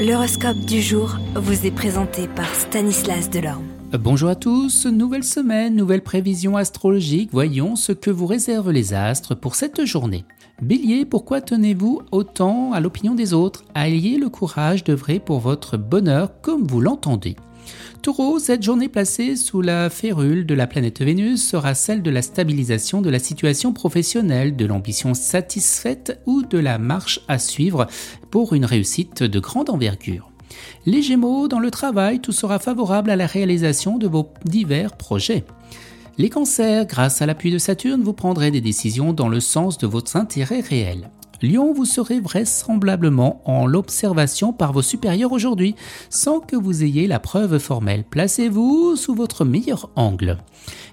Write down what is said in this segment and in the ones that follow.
L'horoscope du jour vous est présenté par Stanislas Delorme. Bonjour à tous, nouvelle semaine, nouvelle prévision astrologique, voyons ce que vous réservent les astres pour cette journée. Bélier, pourquoi tenez-vous autant à l'opinion des autres? Ayez le courage d'œuvrer pour votre bonheur comme vous l'entendez. Taureau, cette journée placée sous la férule de la planète Vénus sera celle de la stabilisation de la situation professionnelle, de l'ambition satisfaite ou de la marche à suivre pour une réussite de grande envergure. Les Gémeaux, dans le travail, tout sera favorable à la réalisation de vos divers projets. Les cancers, grâce à l'appui de Saturne, vous prendrez des décisions dans le sens de votre intérêt réel. Lyon, vous serez vraisemblablement en l'observation par vos supérieurs aujourd'hui, sans que vous ayez la preuve formelle. Placez-vous sous votre meilleur angle.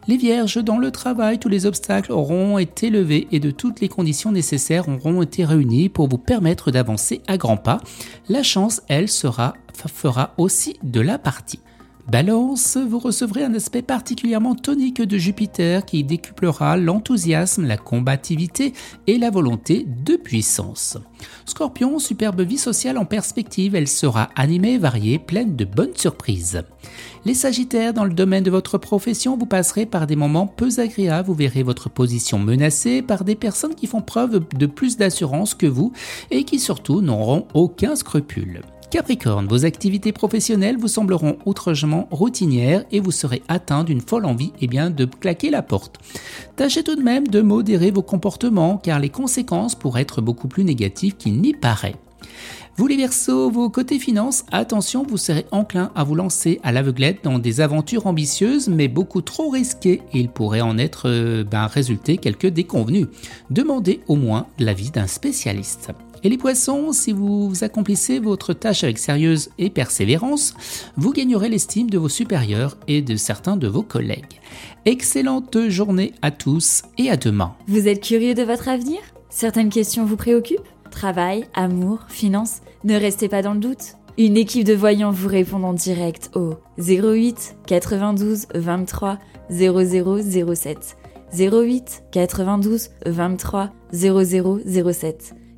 Les vierges, dans le travail, tous les obstacles auront été levés et de toutes les conditions nécessaires auront été réunies pour vous permettre d'avancer à grands pas. La chance, elle, fera aussi de la partie. Balance, vous recevrez un aspect particulièrement tonique de Jupiter qui décuplera l'enthousiasme, la combativité et la volonté de puissance. Scorpion, superbe vie sociale en perspective, elle sera animée, variée, pleine de bonnes surprises. Les Sagittaires, dans le domaine de votre profession, vous passerez par des moments peu agréables, vous verrez votre position menacée par des personnes qui font preuve de plus d'assurance que vous et qui surtout n'auront aucun scrupule. Capricorne, vos activités professionnelles vous sembleront outragement routinières et vous serez atteint d'une folle envie eh de claquer la porte. Tâchez tout de même de modérer vos comportements car les conséquences pourraient être beaucoup plus négatives qu'il n'y paraît. Vous les Verseaux, vos côtés finances, attention, vous serez enclin à vous lancer à l'aveuglette dans des aventures ambitieuses mais beaucoup trop risquées et il pourrait en être euh, ben, résulter quelques déconvenus. Demandez au moins l'avis d'un spécialiste. Et les poissons, si vous accomplissez votre tâche avec sérieuse et persévérance, vous gagnerez l'estime de vos supérieurs et de certains de vos collègues. Excellente journée à tous et à demain. Vous êtes curieux de votre avenir? Certaines questions vous préoccupent? Travail, amour, finances Ne restez pas dans le doute. Une équipe de voyants vous répond en direct au 08 92 23 0007. 08 92 23 0007.